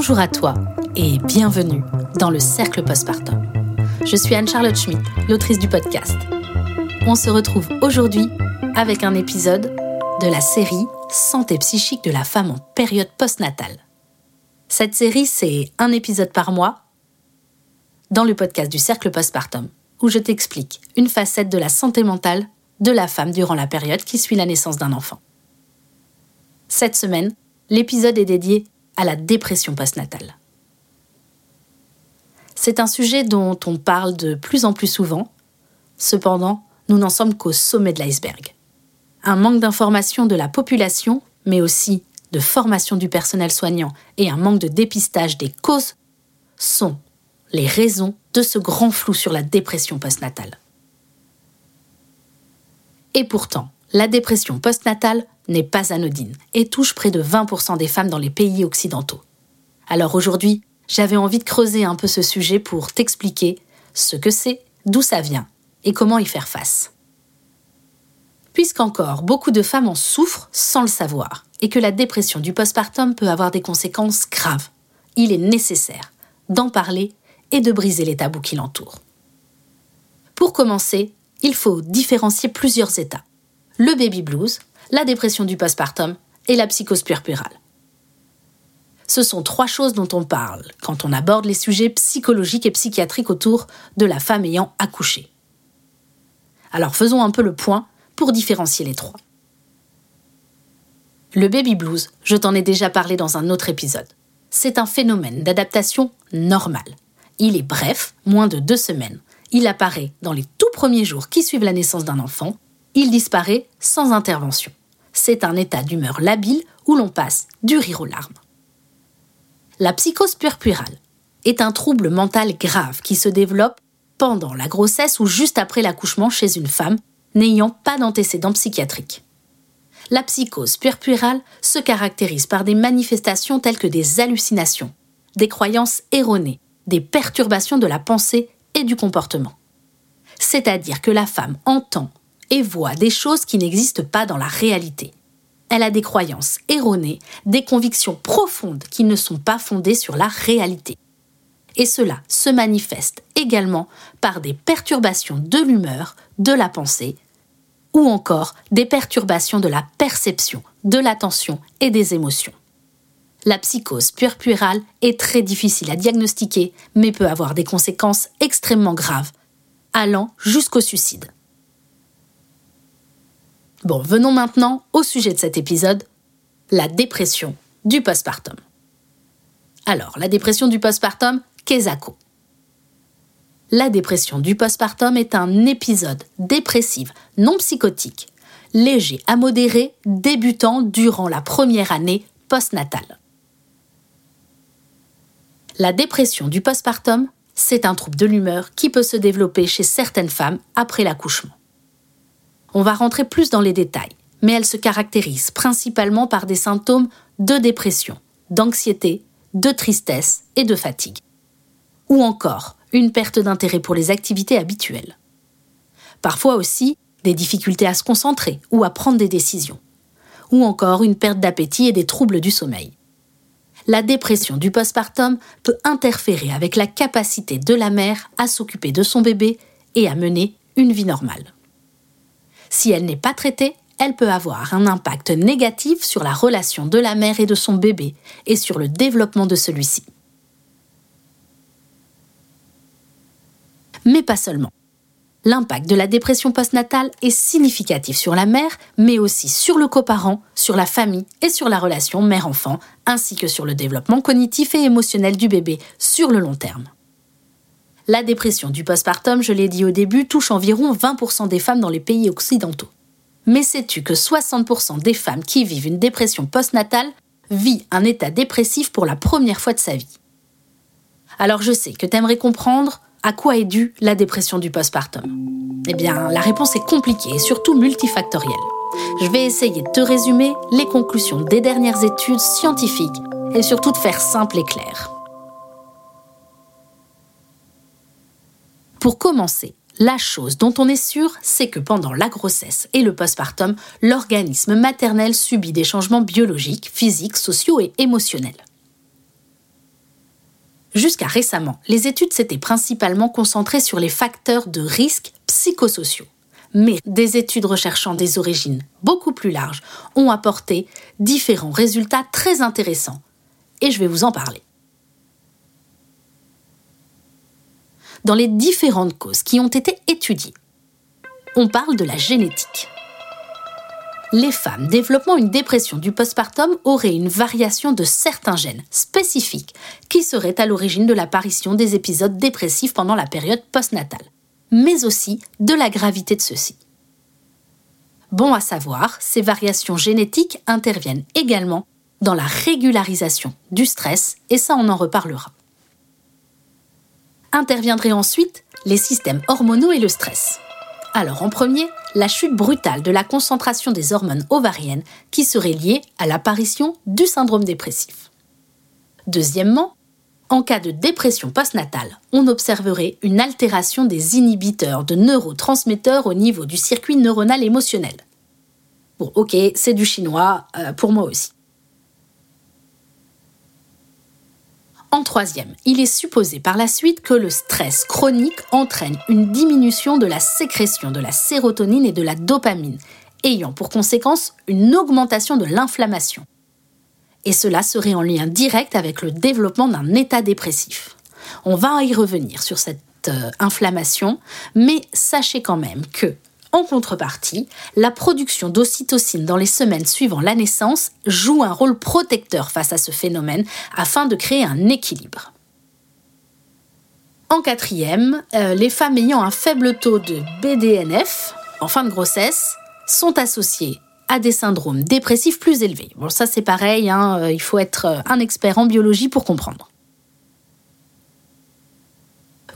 Bonjour à toi et bienvenue dans le Cercle Postpartum. Je suis Anne-Charlotte Schmidt, l'autrice du podcast. On se retrouve aujourd'hui avec un épisode de la série Santé psychique de la femme en période postnatale. Cette série, c'est un épisode par mois dans le podcast du Cercle Postpartum, où je t'explique une facette de la santé mentale de la femme durant la période qui suit la naissance d'un enfant. Cette semaine, l'épisode est dédié à la dépression postnatale. C'est un sujet dont on parle de plus en plus souvent, cependant, nous n'en sommes qu'au sommet de l'iceberg. Un manque d'information de la population, mais aussi de formation du personnel soignant et un manque de dépistage des causes sont les raisons de ce grand flou sur la dépression postnatale. Et pourtant, la dépression postnatale n'est pas anodine et touche près de 20% des femmes dans les pays occidentaux. Alors aujourd'hui, j'avais envie de creuser un peu ce sujet pour t'expliquer ce que c'est, d'où ça vient et comment y faire face. Puisqu'encore beaucoup de femmes en souffrent sans le savoir et que la dépression du postpartum peut avoir des conséquences graves, il est nécessaire d'en parler et de briser les tabous qui l'entourent. Pour commencer, il faut différencier plusieurs états. Le baby blues, la dépression du postpartum et la psychose puerpérale. Ce sont trois choses dont on parle quand on aborde les sujets psychologiques et psychiatriques autour de la femme ayant accouché. Alors faisons un peu le point pour différencier les trois. Le baby blues, je t'en ai déjà parlé dans un autre épisode. C'est un phénomène d'adaptation normal. Il est bref, moins de deux semaines. Il apparaît dans les tout premiers jours qui suivent la naissance d'un enfant. Il disparaît sans intervention c'est un état d'humeur labile où l'on passe du rire aux larmes. La psychose puerpérale est un trouble mental grave qui se développe pendant la grossesse ou juste après l'accouchement chez une femme n'ayant pas d'antécédents psychiatriques. La psychose puerpérale se caractérise par des manifestations telles que des hallucinations, des croyances erronées, des perturbations de la pensée et du comportement. C'est-à-dire que la femme entend et voit des choses qui n'existent pas dans la réalité. Elle a des croyances erronées, des convictions profondes qui ne sont pas fondées sur la réalité. Et cela se manifeste également par des perturbations de l'humeur, de la pensée, ou encore des perturbations de la perception, de l'attention et des émotions. La psychose puerpérale est très difficile à diagnostiquer, mais peut avoir des conséquences extrêmement graves, allant jusqu'au suicide. Bon, venons maintenant au sujet de cet épisode, la dépression du postpartum. Alors, la dépression du postpartum, qu'est-ce La dépression du postpartum est un épisode dépressif non psychotique, léger à modéré, débutant durant la première année postnatale. La dépression du postpartum, c'est un trouble de l'humeur qui peut se développer chez certaines femmes après l'accouchement. On va rentrer plus dans les détails, mais elle se caractérise principalement par des symptômes de dépression, d'anxiété, de tristesse et de fatigue. Ou encore une perte d'intérêt pour les activités habituelles. Parfois aussi des difficultés à se concentrer ou à prendre des décisions. Ou encore une perte d'appétit et des troubles du sommeil. La dépression du postpartum peut interférer avec la capacité de la mère à s'occuper de son bébé et à mener une vie normale. Si elle n'est pas traitée, elle peut avoir un impact négatif sur la relation de la mère et de son bébé et sur le développement de celui-ci. Mais pas seulement. L'impact de la dépression postnatale est significatif sur la mère, mais aussi sur le coparent, sur la famille et sur la relation mère-enfant, ainsi que sur le développement cognitif et émotionnel du bébé sur le long terme. La dépression du postpartum, je l'ai dit au début, touche environ 20% des femmes dans les pays occidentaux. Mais sais-tu que 60% des femmes qui vivent une dépression postnatale vivent un état dépressif pour la première fois de sa vie? Alors je sais que tu aimerais comprendre à quoi est due la dépression du postpartum. Eh bien, la réponse est compliquée et surtout multifactorielle. Je vais essayer de te résumer les conclusions des dernières études scientifiques et surtout de faire simple et clair. Pour commencer, la chose dont on est sûr, c'est que pendant la grossesse et le postpartum, l'organisme maternel subit des changements biologiques, physiques, sociaux et émotionnels. Jusqu'à récemment, les études s'étaient principalement concentrées sur les facteurs de risque psychosociaux. Mais des études recherchant des origines beaucoup plus larges ont apporté différents résultats très intéressants. Et je vais vous en parler. Dans les différentes causes qui ont été étudiées, on parle de la génétique les femmes développant une dépression du postpartum auraient une variation de certains gènes spécifiques qui seraient à l'origine de l'apparition des épisodes dépressifs pendant la période postnatale, mais aussi de la gravité de ceux-ci. Bon à savoir, ces variations génétiques interviennent également dans la régularisation du stress, et ça on en reparlera. Interviendraient ensuite les systèmes hormonaux et le stress. Alors en premier, la chute brutale de la concentration des hormones ovariennes qui serait liée à l'apparition du syndrome dépressif. Deuxièmement, en cas de dépression postnatale, on observerait une altération des inhibiteurs de neurotransmetteurs au niveau du circuit neuronal émotionnel. Bon, ok, c'est du chinois, euh, pour moi aussi. En troisième, il est supposé par la suite que le stress chronique entraîne une diminution de la sécrétion de la sérotonine et de la dopamine, ayant pour conséquence une augmentation de l'inflammation. Et cela serait en lien direct avec le développement d'un état dépressif. On va y revenir sur cette euh, inflammation, mais sachez quand même que en contrepartie, la production d'ocytocine dans les semaines suivant la naissance joue un rôle protecteur face à ce phénomène afin de créer un équilibre. En quatrième, euh, les femmes ayant un faible taux de BDNF en fin de grossesse sont associées à des syndromes dépressifs plus élevés. Bon, ça c'est pareil, hein, euh, il faut être euh, un expert en biologie pour comprendre.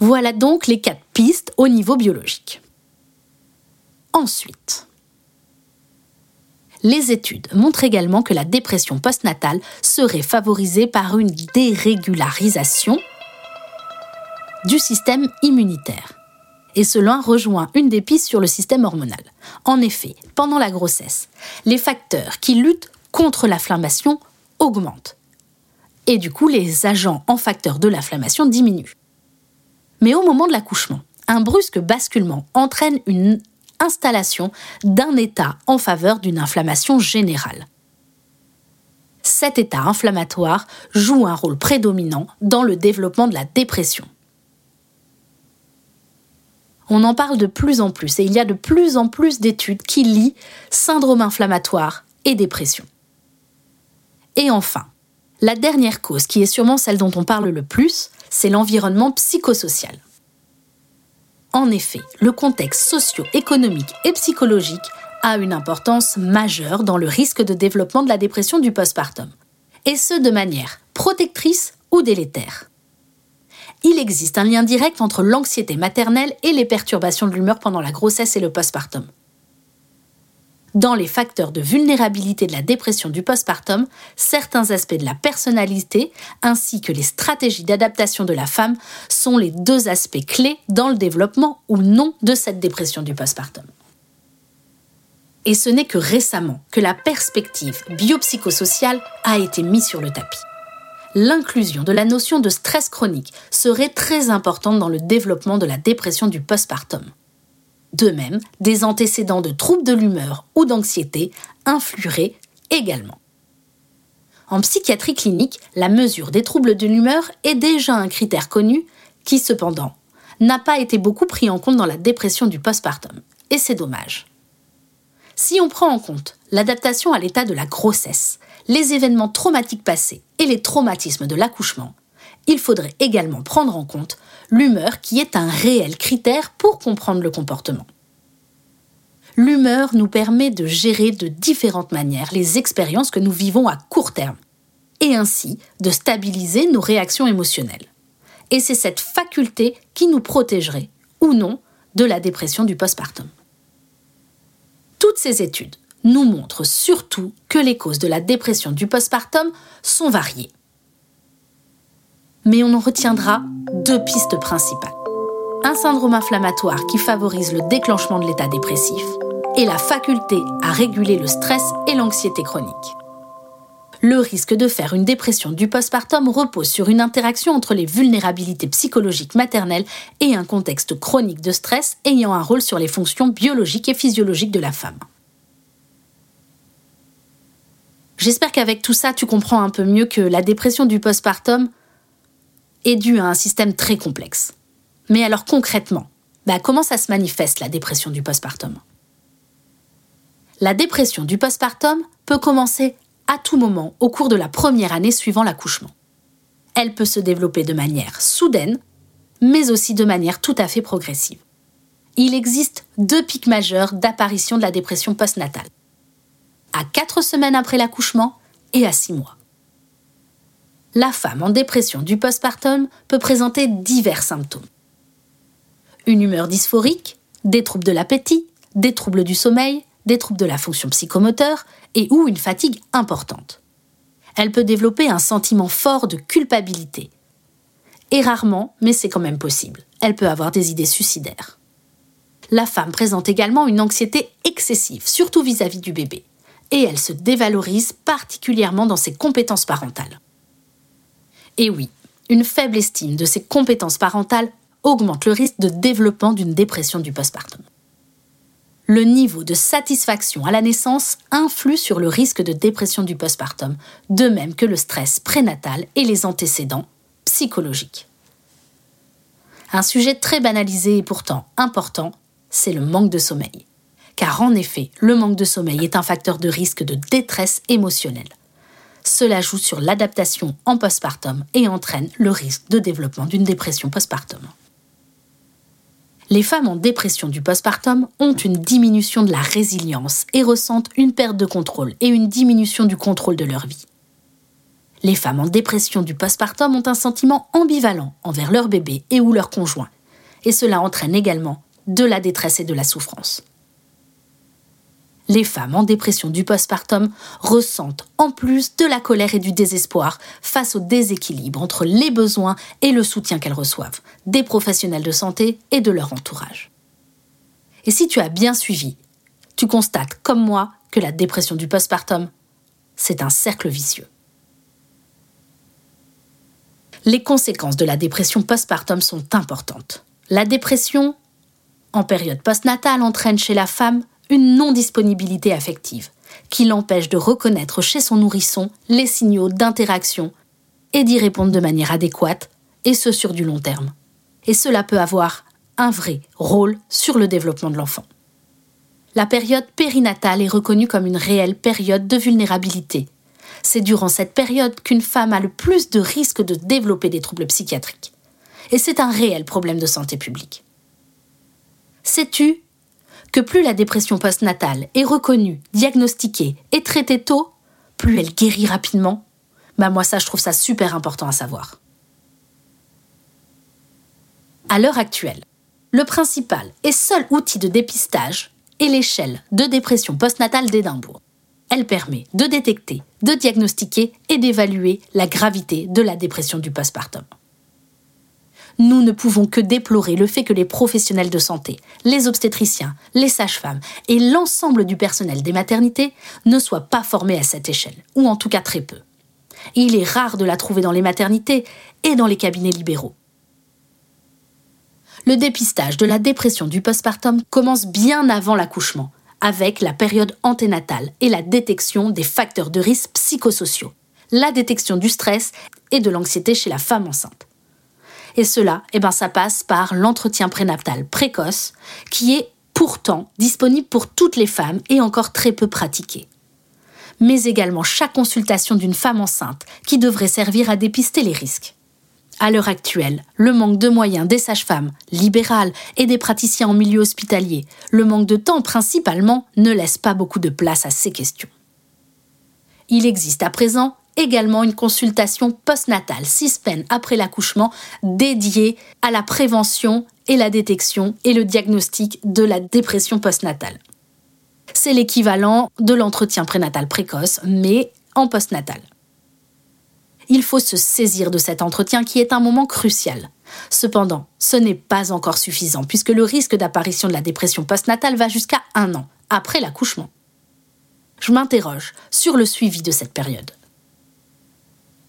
Voilà donc les quatre pistes au niveau biologique. Ensuite, les études montrent également que la dépression postnatale serait favorisée par une dérégularisation du système immunitaire. Et cela rejoint une des pistes sur le système hormonal. En effet, pendant la grossesse, les facteurs qui luttent contre l'inflammation augmentent. Et du coup, les agents en facteur de l'inflammation diminuent. Mais au moment de l'accouchement, un brusque basculement entraîne une installation d'un état en faveur d'une inflammation générale. Cet état inflammatoire joue un rôle prédominant dans le développement de la dépression. On en parle de plus en plus et il y a de plus en plus d'études qui lient syndrome inflammatoire et dépression. Et enfin, la dernière cause, qui est sûrement celle dont on parle le plus, c'est l'environnement psychosocial. En effet, le contexte socio-économique et psychologique a une importance majeure dans le risque de développement de la dépression du postpartum, et ce de manière protectrice ou délétère. Il existe un lien direct entre l'anxiété maternelle et les perturbations de l'humeur pendant la grossesse et le postpartum. Dans les facteurs de vulnérabilité de la dépression du postpartum, certains aspects de la personnalité ainsi que les stratégies d'adaptation de la femme sont les deux aspects clés dans le développement ou non de cette dépression du postpartum. Et ce n'est que récemment que la perspective biopsychosociale a été mise sur le tapis. L'inclusion de la notion de stress chronique serait très importante dans le développement de la dépression du postpartum. De même, des antécédents de troubles de l'humeur ou d'anxiété influeraient également. En psychiatrie clinique, la mesure des troubles de l'humeur est déjà un critère connu qui, cependant, n'a pas été beaucoup pris en compte dans la dépression du postpartum. Et c'est dommage. Si on prend en compte l'adaptation à l'état de la grossesse, les événements traumatiques passés et les traumatismes de l'accouchement, il faudrait également prendre en compte l'humeur qui est un réel critère pour comprendre le comportement. L'humeur nous permet de gérer de différentes manières les expériences que nous vivons à court terme et ainsi de stabiliser nos réactions émotionnelles. Et c'est cette faculté qui nous protégerait, ou non, de la dépression du postpartum. Toutes ces études nous montrent surtout que les causes de la dépression du postpartum sont variées mais on en retiendra deux pistes principales. Un syndrome inflammatoire qui favorise le déclenchement de l'état dépressif et la faculté à réguler le stress et l'anxiété chronique. le risque de faire une dépression du postpartum repose sur une interaction entre les vulnérabilités psychologiques maternelles et un contexte chronique de stress ayant un rôle sur les fonctions biologiques et physiologiques de la femme. J'espère qu'avec tout ça, tu comprends un peu mieux que la dépression du postpartum est due à un système très complexe. Mais alors concrètement, bah, comment ça se manifeste la dépression du postpartum? La dépression du postpartum peut commencer à tout moment au cours de la première année suivant l'accouchement. Elle peut se développer de manière soudaine, mais aussi de manière tout à fait progressive. Il existe deux pics majeurs d'apparition de la dépression postnatale. À 4 semaines après l'accouchement et à 6 mois. La femme en dépression du postpartum peut présenter divers symptômes. Une humeur dysphorique, des troubles de l'appétit, des troubles du sommeil, des troubles de la fonction psychomoteur et ou une fatigue importante. Elle peut développer un sentiment fort de culpabilité. Et rarement, mais c'est quand même possible, elle peut avoir des idées suicidaires. La femme présente également une anxiété excessive, surtout vis-à-vis du bébé, et elle se dévalorise particulièrement dans ses compétences parentales. Et oui, une faible estime de ses compétences parentales augmente le risque de développement d'une dépression du postpartum le niveau de satisfaction à la naissance influe sur le risque de dépression du postpartum, de même que le stress prénatal et les antécédents psychologiques. Un sujet très banalisé et pourtant important, c'est le manque de sommeil. Car en effet, le manque de sommeil est un facteur de risque de détresse émotionnelle. Cela joue sur l'adaptation en postpartum et entraîne le risque de développement d'une dépression postpartum les femmes en dépression du postpartum ont une diminution de la résilience et ressentent une perte de contrôle et une diminution du contrôle de leur vie. Les femmes en dépression du postpartum ont un sentiment ambivalent envers leur bébé et ou leur conjoint, et cela entraîne également de la détresse et de la souffrance les femmes en dépression du postpartum ressentent en plus de la colère et du désespoir face au déséquilibre entre les besoins et le soutien qu'elles reçoivent des professionnels de santé et de leur entourage. Et si tu as bien suivi, tu constates comme moi que la dépression du postpartum, c'est un cercle vicieux. Les conséquences de la dépression postpartum sont importantes. La dépression en période postnatale entraîne chez la femme une non-disponibilité affective, qui l'empêche de reconnaître chez son nourrisson les signaux d'interaction et d'y répondre de manière adéquate, et ce sur du long terme. Et cela peut avoir un vrai rôle sur le développement de l'enfant. La période périnatale est reconnue comme une réelle période de vulnérabilité. C'est durant cette période qu'une femme a le plus de risques de développer des troubles psychiatriques. Et c'est un réel problème de santé publique. Sais-tu que plus la dépression postnatale est reconnue, diagnostiquée et traitée tôt, plus elle guérit rapidement. Bah moi ça je trouve ça super important à savoir. À l'heure actuelle, le principal et seul outil de dépistage est l'échelle de dépression postnatale d'Édimbourg. Elle permet de détecter, de diagnostiquer et d'évaluer la gravité de la dépression du postpartum nous ne pouvons que déplorer le fait que les professionnels de santé, les obstétriciens, les sages-femmes et l'ensemble du personnel des maternités ne soient pas formés à cette échelle, ou en tout cas très peu. il est rare de la trouver dans les maternités et dans les cabinets libéraux. Le dépistage de la dépression du postpartum commence bien avant l'accouchement, avec la période anténatale et la détection des facteurs de risque psychosociaux, la détection du stress et de l'anxiété chez la femme enceinte. Et cela, eh ben, ça passe par l'entretien prénatal précoce, qui est pourtant disponible pour toutes les femmes et encore très peu pratiqué. Mais également chaque consultation d'une femme enceinte qui devrait servir à dépister les risques. À l'heure actuelle, le manque de moyens des sages-femmes libérales et des praticiens en milieu hospitalier, le manque de temps principalement, ne laisse pas beaucoup de place à ces questions. Il existe à présent également une consultation postnatale, six semaines après l'accouchement, dédiée à la prévention et la détection et le diagnostic de la dépression postnatale. C'est l'équivalent de l'entretien prénatal précoce, mais en postnatal. Il faut se saisir de cet entretien qui est un moment crucial. Cependant, ce n'est pas encore suffisant puisque le risque d'apparition de la dépression postnatale va jusqu'à un an après l'accouchement. Je m'interroge sur le suivi de cette période.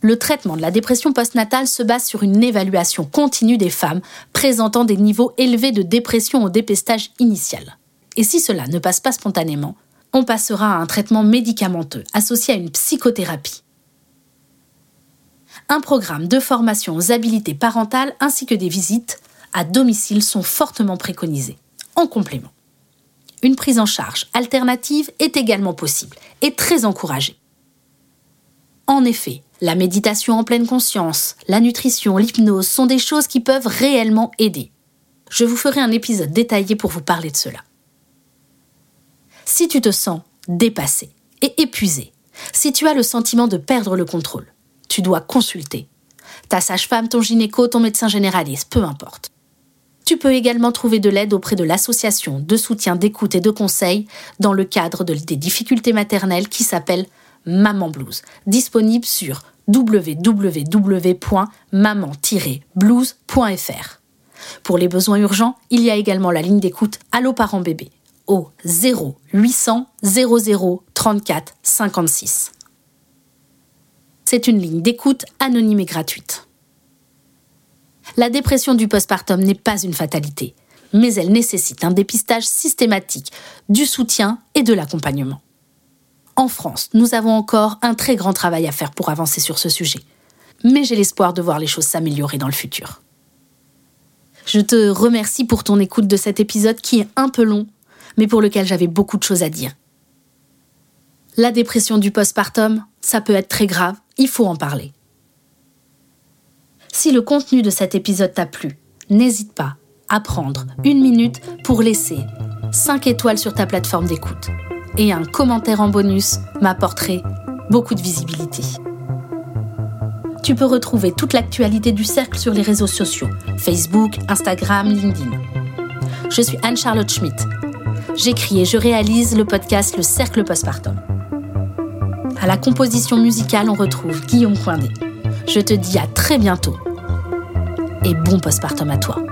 Le traitement de la dépression postnatale se base sur une évaluation continue des femmes présentant des niveaux élevés de dépression au dépistage initial. Et si cela ne passe pas spontanément, on passera à un traitement médicamenteux associé à une psychothérapie. Un programme de formation aux habilités parentales ainsi que des visites à domicile sont fortement préconisés, en complément. Une prise en charge alternative est également possible et très encouragée. En effet, la méditation en pleine conscience, la nutrition, l'hypnose sont des choses qui peuvent réellement aider. Je vous ferai un épisode détaillé pour vous parler de cela. Si tu te sens dépassé et épuisé, si tu as le sentiment de perdre le contrôle, tu dois consulter. Ta sage-femme, ton gynéco, ton médecin généraliste, peu importe. Tu peux également trouver de l'aide auprès de l'association de soutien, d'écoute et de conseil dans le cadre des difficultés maternelles qui s'appelle Maman Blues, disponible sur www.maman-blues.fr. Pour les besoins urgents, il y a également la ligne d'écoute Allo Parents Bébé au 0 800 00 34 56. C'est une ligne d'écoute anonyme et gratuite. La dépression du postpartum n'est pas une fatalité, mais elle nécessite un dépistage systématique, du soutien et de l'accompagnement. En France, nous avons encore un très grand travail à faire pour avancer sur ce sujet, mais j'ai l'espoir de voir les choses s'améliorer dans le futur. Je te remercie pour ton écoute de cet épisode qui est un peu long, mais pour lequel j'avais beaucoup de choses à dire. La dépression du postpartum, ça peut être très grave, il faut en parler. Si le contenu de cet épisode t'a plu, n'hésite pas à prendre une minute pour laisser 5 étoiles sur ta plateforme d'écoute. Et un commentaire en bonus m'apporterait beaucoup de visibilité. Tu peux retrouver toute l'actualité du cercle sur les réseaux sociaux, Facebook, Instagram, LinkedIn. Je suis Anne-Charlotte Schmidt. J'écris et je réalise le podcast Le Cercle Postpartum. À la composition musicale, on retrouve Guillaume Coindé. Je te dis à très bientôt et bon postpartum à toi.